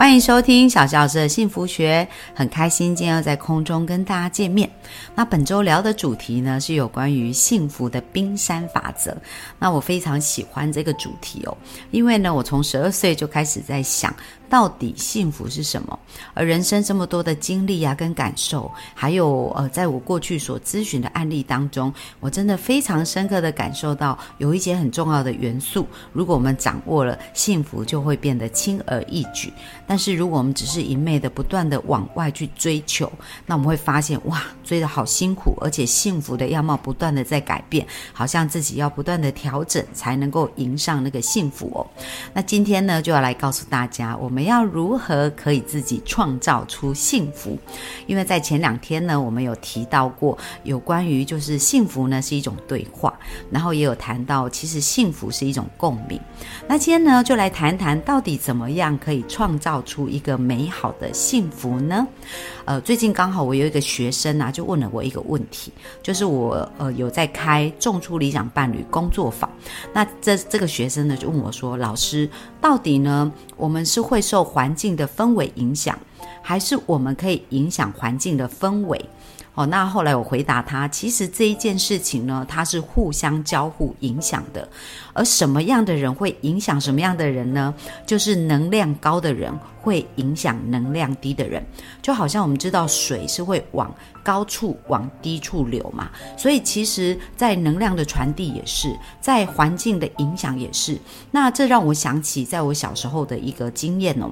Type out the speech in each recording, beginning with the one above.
欢迎收听小教师的幸福学，很开心今天要在空中跟大家见面。那本周聊的主题呢是有关于幸福的冰山法则。那我非常喜欢这个主题哦，因为呢，我从十二岁就开始在想。到底幸福是什么？而人生这么多的经历啊，跟感受，还有呃，在我过去所咨询的案例当中，我真的非常深刻的感受到，有一些很重要的元素，如果我们掌握了，幸福就会变得轻而易举。但是如果我们只是一昧的不断的往外去追求，那我们会发现，哇，追的好辛苦，而且幸福的样貌不断的在改变，好像自己要不断的调整才能够迎上那个幸福哦。那今天呢，就要来告诉大家，我们。要如何可以自己创造出幸福？因为在前两天呢，我们有提到过有关于就是幸福呢是一种对话，然后也有谈到其实幸福是一种共鸣。那今天呢，就来谈谈到底怎么样可以创造出一个美好的幸福呢？呃，最近刚好我有一个学生啊，就问了我一个问题，就是我呃有在开种出理想伴侣工作坊，那这这个学生呢就问我说，老师，到底呢我们是会受环境的氛围影响，还是我们可以影响环境的氛围？哦，那后来我回答他，其实这一件事情呢，它是互相交互影响的。而什么样的人会影响什么样的人呢？就是能量高的人会影响能量低的人。就好像我们知道水是会往高处往低处流嘛，所以其实，在能量的传递也是，在环境的影响也是。那这让我想起在我小时候的一个经验哦。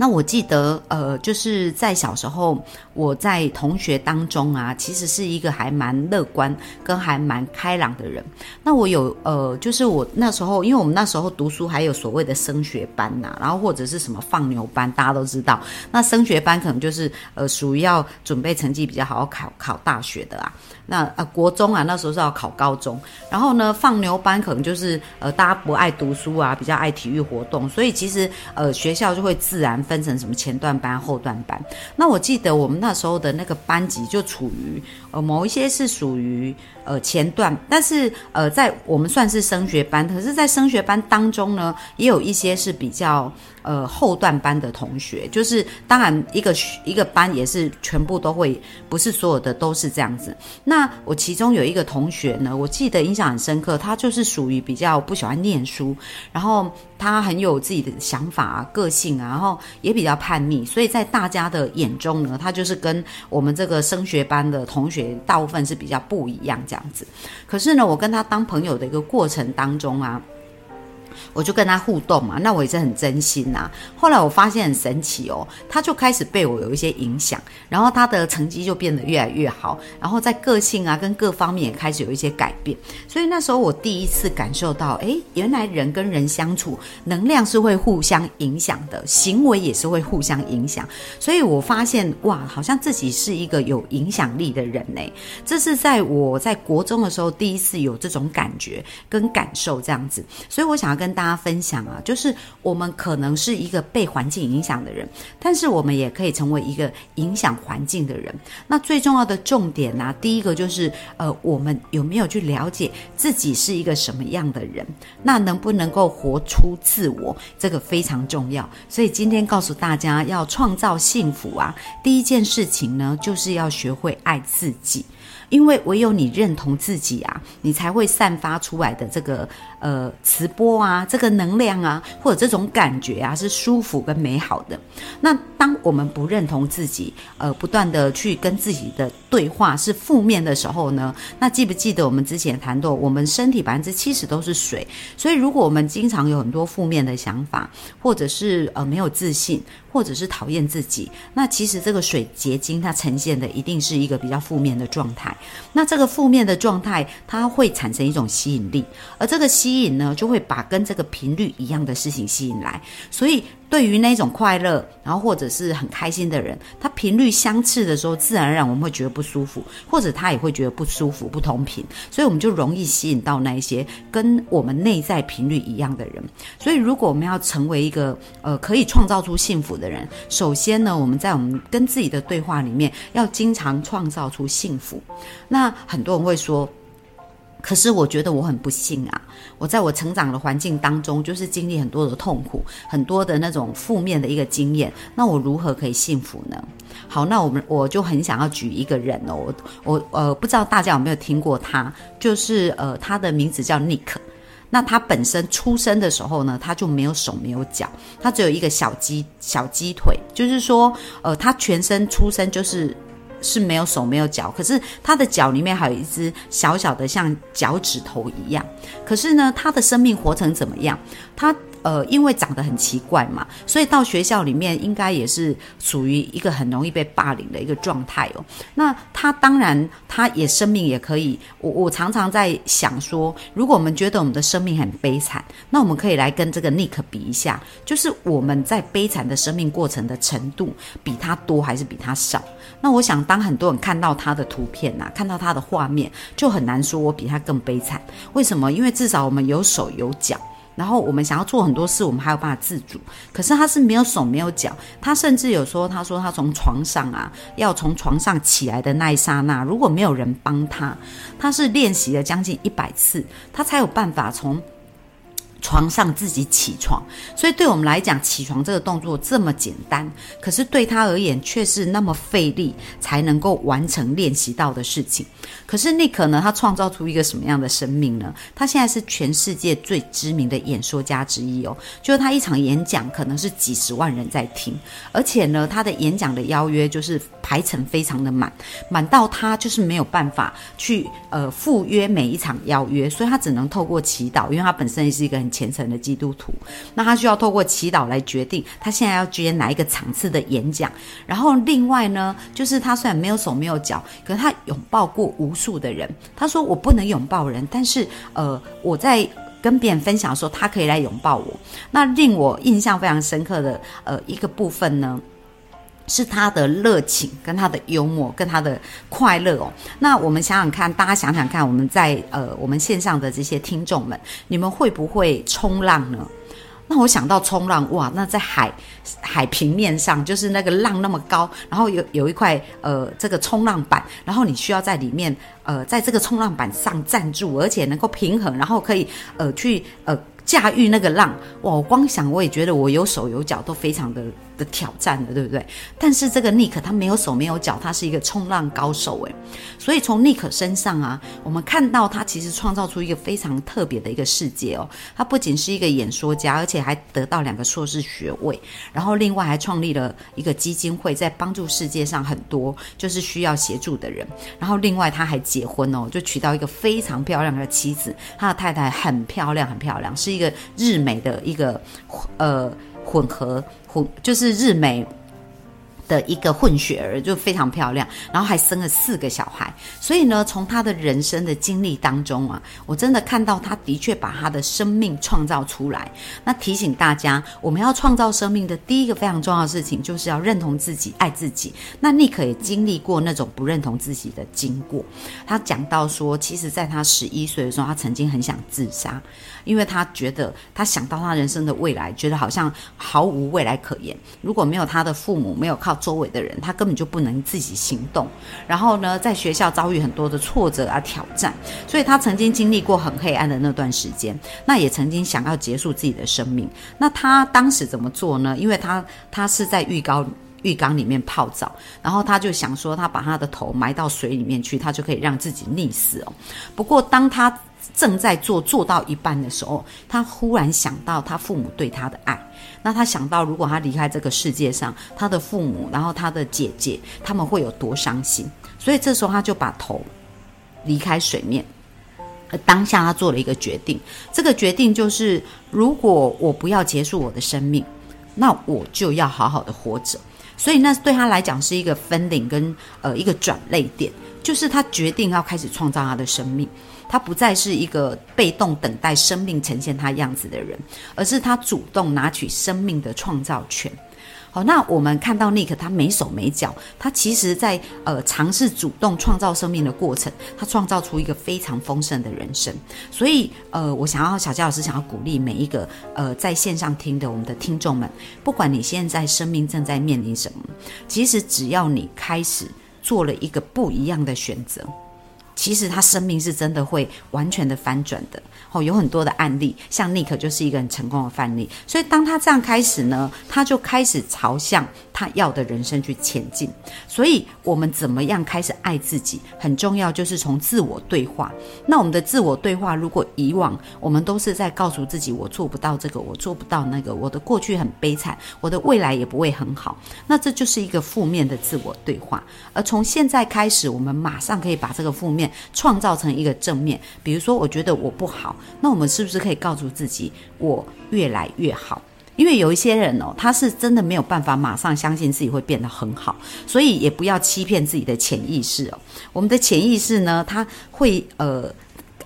那我记得，呃，就是在小时候，我在同学当中啊，其实是一个还蛮乐观跟还蛮开朗的人。那我有，呃，就是我那时候，因为我们那时候读书还有所谓的升学班呐，然后或者是什么放牛班，大家都知道。那升学班可能就是，呃，属于要准备成绩比较好考考大学的啊。那呃，国中啊，那时候是要考高中。然后呢，放牛班可能就是，呃，大家不爱读书啊，比较爱体育活动，所以其实，呃，学校就会自然。分成什么前段班、后段班？那我记得我们那时候的那个班级就处于某一些是属于呃前段，但是呃在我们算是升学班，可是，在升学班当中呢，也有一些是比较。呃，后段班的同学，就是当然一个一个班也是全部都会，不是所有的都是这样子。那我其中有一个同学呢，我记得印象很深刻，他就是属于比较不喜欢念书，然后他很有自己的想法啊、个性啊，然后也比较叛逆，所以在大家的眼中呢，他就是跟我们这个升学班的同学大部分是比较不一样这样子。可是呢，我跟他当朋友的一个过程当中啊。我就跟他互动嘛，那我也是很真心呐。后来我发现很神奇哦，他就开始被我有一些影响，然后他的成绩就变得越来越好，然后在个性啊跟各方面也开始有一些改变。所以那时候我第一次感受到，哎，原来人跟人相处，能量是会互相影响的，行为也是会互相影响。所以我发现哇，好像自己是一个有影响力的人呢。这是在我在国中的时候第一次有这种感觉跟感受这样子。所以我想要跟跟大家分享啊，就是我们可能是一个被环境影响的人，但是我们也可以成为一个影响环境的人。那最重要的重点呢，第一个就是呃，我们有没有去了解自己是一个什么样的人？那能不能够活出自我？这个非常重要。所以今天告诉大家，要创造幸福啊，第一件事情呢，就是要学会爱自己。因为唯有你认同自己啊，你才会散发出来的这个呃磁波啊，这个能量啊，或者这种感觉啊，是舒服跟美好的。那当我们不认同自己，呃，不断的去跟自己的对话是负面的时候呢，那记不记得我们之前谈到，我们身体百分之七十都是水，所以如果我们经常有很多负面的想法，或者是呃没有自信。或者是讨厌自己，那其实这个水结晶它呈现的一定是一个比较负面的状态。那这个负面的状态，它会产生一种吸引力，而这个吸引呢，就会把跟这个频率一样的事情吸引来。所以对于那种快乐，然后或者是很开心的人，他频率相斥的时候，自然而然我们会觉得不舒服，或者他也会觉得不舒服、不同频，所以我们就容易吸引到那一些跟我们内在频率一样的人。所以，如果我们要成为一个呃可以创造出幸福的人，首先呢，我们在我们跟自己的对话里面，要经常创造出幸福。那很多人会说。可是我觉得我很不幸啊！我在我成长的环境当中，就是经历很多的痛苦，很多的那种负面的一个经验。那我如何可以幸福呢？好，那我们我就很想要举一个人哦，我我呃不知道大家有没有听过他，就是呃他的名字叫 Nick。那他本身出生的时候呢，他就没有手没有脚，他只有一个小鸡小鸡腿，就是说呃他全身出生就是。是没有手没有脚，可是它的脚里面还有一只小小的像脚趾头一样。可是呢，它的生命活成怎么样？它。呃，因为长得很奇怪嘛，所以到学校里面应该也是属于一个很容易被霸凌的一个状态哦。那他当然，他也生命也可以。我我常常在想说，如果我们觉得我们的生命很悲惨，那我们可以来跟这个 Nick 比一下，就是我们在悲惨的生命过程的程度，比他多还是比他少？那我想，当很多人看到他的图片呐，看到他的画面，就很难说我比他更悲惨。为什么？因为至少我们有手有脚。然后我们想要做很多事，我们还有办法自主。可是他是没有手没有脚，他甚至有说，他说他从床上啊，要从床上起来的那一刹那，如果没有人帮他，他是练习了将近一百次，他才有办法从。床上自己起床，所以对我们来讲，起床这个动作这么简单，可是对他而言却是那么费力才能够完成练习到的事情。可是那可呢他创造出一个什么样的生命呢？他现在是全世界最知名的演说家之一哦，就是他一场演讲可能是几十万人在听，而且呢，他的演讲的邀约就是排程非常的满，满到他就是没有办法去呃赴约每一场邀约，所以他只能透过祈祷，因为他本身也是一个很。虔诚的基督徒，那他需要透过祈祷来决定他现在要接哪一个场次的演讲。然后另外呢，就是他虽然没有手没有脚，可是他拥抱过无数的人。他说：“我不能拥抱人，但是呃，我在跟别人分享的时候，他可以来拥抱我。”那令我印象非常深刻的呃一个部分呢。是他的热情，跟他的幽默，跟他的快乐哦。那我们想想看，大家想想看，我们在呃我们线上的这些听众们，你们会不会冲浪呢？那我想到冲浪，哇，那在海海平面上，就是那个浪那么高，然后有有一块呃这个冲浪板，然后你需要在里面呃在这个冲浪板上站住，而且能够平衡，然后可以呃去呃驾驭那个浪。哇，我光想我也觉得我有手有脚都非常的。的挑战的，对不对？但是这个 Nick 他没有手没有脚，他是一个冲浪高手诶。所以从 Nick 身上啊，我们看到他其实创造出一个非常特别的一个世界哦。他不仅是一个演说家，而且还得到两个硕士学位，然后另外还创立了一个基金会，在帮助世界上很多就是需要协助的人。然后另外他还结婚哦，就娶到一个非常漂亮的妻子，他的太太很漂亮，很漂亮，是一个日美的一个呃。混合混就是日美。的一个混血儿就非常漂亮，然后还生了四个小孩，所以呢，从他的人生的经历当中啊，我真的看到他的确把他的生命创造出来。那提醒大家，我们要创造生命的第一个非常重要的事情，就是要认同自己、爱自己。那你可也经历过那种不认同自己的经过。他讲到说，其实在他十一岁的时候，他曾经很想自杀，因为他觉得他想到他人生的未来，觉得好像毫无未来可言。如果没有他的父母，没有靠。周围的人，他根本就不能自己行动。然后呢，在学校遭遇很多的挫折啊、挑战，所以他曾经经历过很黑暗的那段时间。那也曾经想要结束自己的生命。那他当时怎么做呢？因为他他是在浴缸浴缸里面泡澡，然后他就想说，他把他的头埋到水里面去，他就可以让自己溺死哦。不过当他正在做做到一半的时候，他忽然想到他父母对他的爱。那他想到，如果他离开这个世界上，他的父母，然后他的姐姐，他们会有多伤心？所以这时候他就把头离开水面。当下他做了一个决定，这个决定就是：如果我不要结束我的生命，那我就要好好的活着。所以那对他来讲是一个分领跟呃一个转类点，就是他决定要开始创造他的生命，他不再是一个被动等待生命呈现他样子的人，而是他主动拿取生命的创造权。好，那我们看到 Nick 他没手没脚，他其实在呃尝试主动创造生命的过程，他创造出一个非常丰盛的人生。所以呃，我想要小佳老师想要鼓励每一个呃在线上听的我们的听众们，不管你现在生命正在面临什么，其实只要你开始做了一个不一样的选择。其实他生命是真的会完全的翻转的哦，有很多的案例，像 Nick 就是一个很成功的范例。所以当他这样开始呢，他就开始朝向他要的人生去前进。所以我们怎么样开始爱自己，很重要，就是从自我对话。那我们的自我对话，如果以往我们都是在告诉自己我做不到这个，我做不到那个，我的过去很悲惨，我的未来也不会很好，那这就是一个负面的自我对话。而从现在开始，我们马上可以把这个负面。创造成一个正面，比如说，我觉得我不好，那我们是不是可以告诉自己，我越来越好？因为有一些人哦，他是真的没有办法马上相信自己会变得很好，所以也不要欺骗自己的潜意识哦。我们的潜意识呢，他会呃。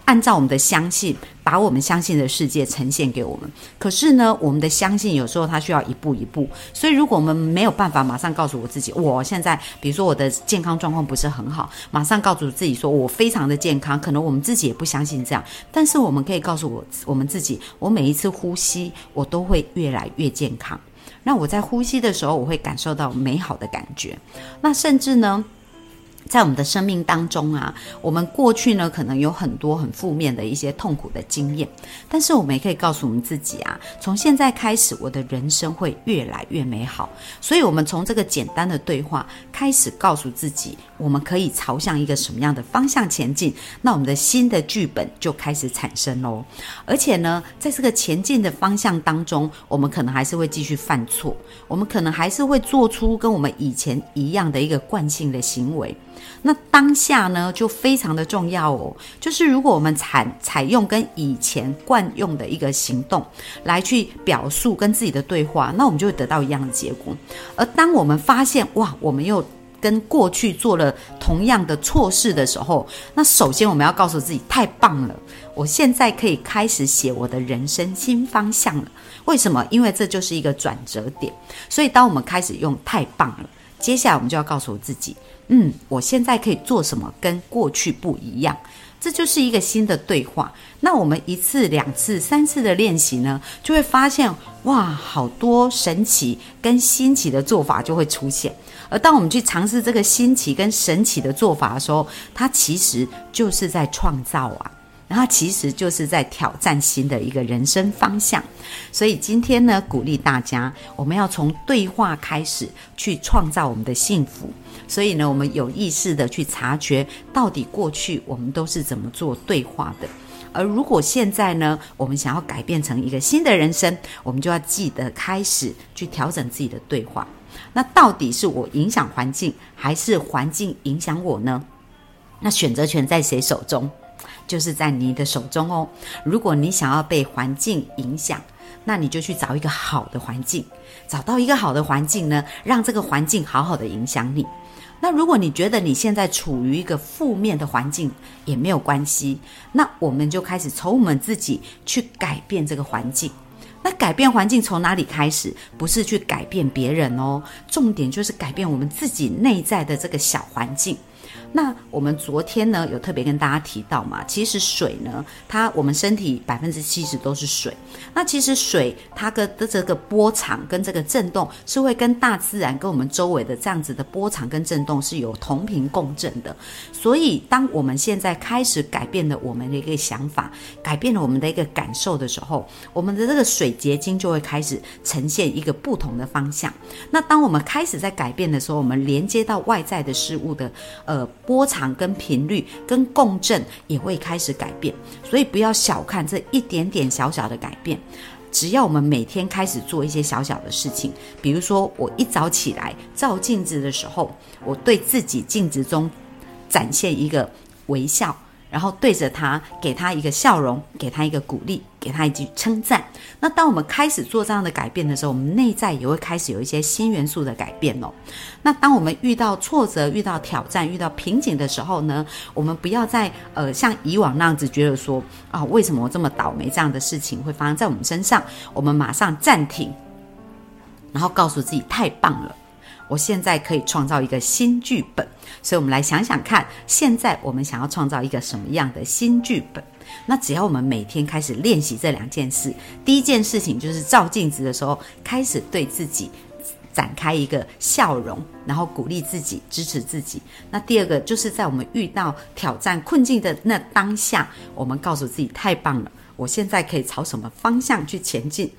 按照我们的相信，把我们相信的世界呈现给我们。可是呢，我们的相信有时候它需要一步一步。所以，如果我们没有办法马上告诉我自己，我现在比如说我的健康状况不是很好，马上告诉自己说我非常的健康，可能我们自己也不相信这样。但是我们可以告诉我我们自己，我每一次呼吸，我都会越来越健康。那我在呼吸的时候，我会感受到美好的感觉。那甚至呢？在我们的生命当中啊，我们过去呢可能有很多很负面的一些痛苦的经验，但是我们也可以告诉我们自己啊，从现在开始，我的人生会越来越美好。所以，我们从这个简单的对话开始，告诉自己，我们可以朝向一个什么样的方向前进，那我们的新的剧本就开始产生喽。而且呢，在这个前进的方向当中，我们可能还是会继续犯错，我们可能还是会做出跟我们以前一样的一个惯性的行为。那当下呢，就非常的重要哦。就是如果我们采采用跟以前惯用的一个行动来去表述跟自己的对话，那我们就会得到一样的结果。而当我们发现哇，我们又跟过去做了同样的错事的时候，那首先我们要告诉自己，太棒了，我现在可以开始写我的人生新方向了。为什么？因为这就是一个转折点。所以当我们开始用太棒了，接下来我们就要告诉我自己。嗯，我现在可以做什么跟过去不一样？这就是一个新的对话。那我们一次、两次、三次的练习呢，就会发现哇，好多神奇跟新奇的做法就会出现。而当我们去尝试这个新奇跟神奇的做法的时候，它其实就是在创造啊。然后其实就是在挑战新的一个人生方向，所以今天呢，鼓励大家，我们要从对话开始去创造我们的幸福。所以呢，我们有意识的去察觉，到底过去我们都是怎么做对话的。而如果现在呢，我们想要改变成一个新的人生，我们就要记得开始去调整自己的对话。那到底是我影响环境，还是环境影响我呢？那选择权在谁手中？就是在你的手中哦。如果你想要被环境影响，那你就去找一个好的环境，找到一个好的环境呢，让这个环境好好的影响你。那如果你觉得你现在处于一个负面的环境，也没有关系。那我们就开始从我们自己去改变这个环境。那改变环境从哪里开始？不是去改变别人哦，重点就是改变我们自己内在的这个小环境。那我们昨天呢有特别跟大家提到嘛，其实水呢，它我们身体百分之七十都是水。那其实水它的的这个波长跟这个震动是会跟大自然跟我们周围的这样子的波长跟震动是有同频共振的。所以当我们现在开始改变了我们的一个想法，改变了我们的一个感受的时候，我们的这个水结晶就会开始呈现一个不同的方向。那当我们开始在改变的时候，我们连接到外在的事物的呃。波长跟频率跟共振也会开始改变，所以不要小看这一点点小小的改变。只要我们每天开始做一些小小的事情，比如说我一早起来照镜子的时候，我对自己镜子中展现一个微笑，然后对着他，给他一个笑容，给他一个鼓励，给他一句称赞。那当我们开始做这样的改变的时候，我们内在也会开始有一些新元素的改变哦。那当我们遇到挫折、遇到挑战、遇到瓶颈的时候呢，我们不要再呃像以往那样子觉得说啊，为什么我这么倒霉？这样的事情会发生在我们身上，我们马上暂停，然后告诉自己太棒了。我现在可以创造一个新剧本，所以我们来想想看，现在我们想要创造一个什么样的新剧本？那只要我们每天开始练习这两件事，第一件事情就是照镜子的时候，开始对自己展开一个笑容，然后鼓励自己、支持自己。那第二个就是在我们遇到挑战、困境的那当下，我们告诉自己太棒了，我现在可以朝什么方向去前进。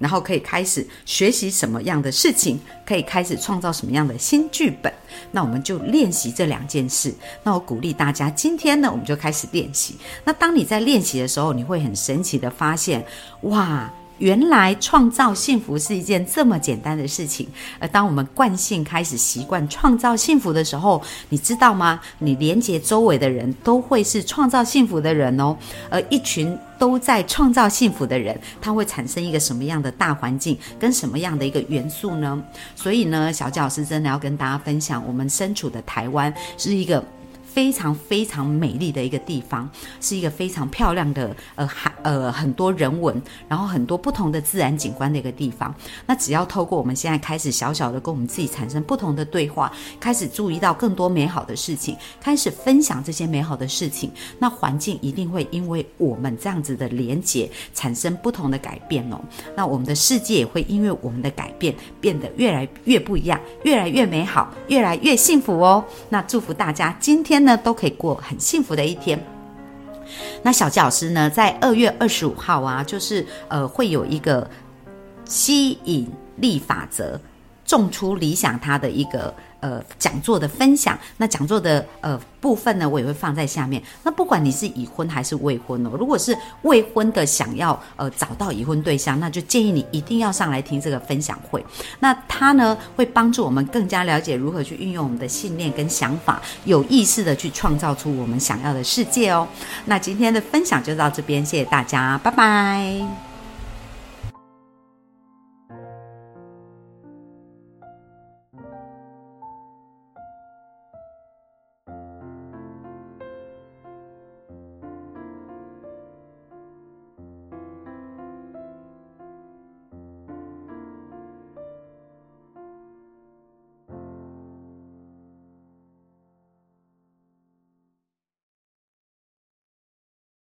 然后可以开始学习什么样的事情，可以开始创造什么样的新剧本。那我们就练习这两件事。那我鼓励大家，今天呢，我们就开始练习。那当你在练习的时候，你会很神奇的发现，哇！原来创造幸福是一件这么简单的事情，而当我们惯性开始习惯创造幸福的时候，你知道吗？你连接周围的人都会是创造幸福的人哦。而一群都在创造幸福的人，他会产生一个什么样的大环境，跟什么样的一个元素呢？所以呢，小教师真的要跟大家分享，我们身处的台湾是一个。非常非常美丽的一个地方，是一个非常漂亮的呃海呃很多人文，然后很多不同的自然景观的一个地方。那只要透过我们现在开始小小的跟我们自己产生不同的对话，开始注意到更多美好的事情，开始分享这些美好的事情，那环境一定会因为我们这样子的连结产生不同的改变哦。那我们的世界也会因为我们的改变变得越来越不一样，越来越美好，越来越幸福哦。那祝福大家今天。呢都可以过很幸福的一天。那小纪老师呢，在二月二十五号啊，就是呃，会有一个吸引力法则，种出理想他的一个。呃，讲座的分享，那讲座的呃部分呢，我也会放在下面。那不管你是已婚还是未婚哦，如果是未婚的想要呃找到已婚对象，那就建议你一定要上来听这个分享会。那它呢会帮助我们更加了解如何去运用我们的信念跟想法，有意识的去创造出我们想要的世界哦。那今天的分享就到这边，谢谢大家，拜拜。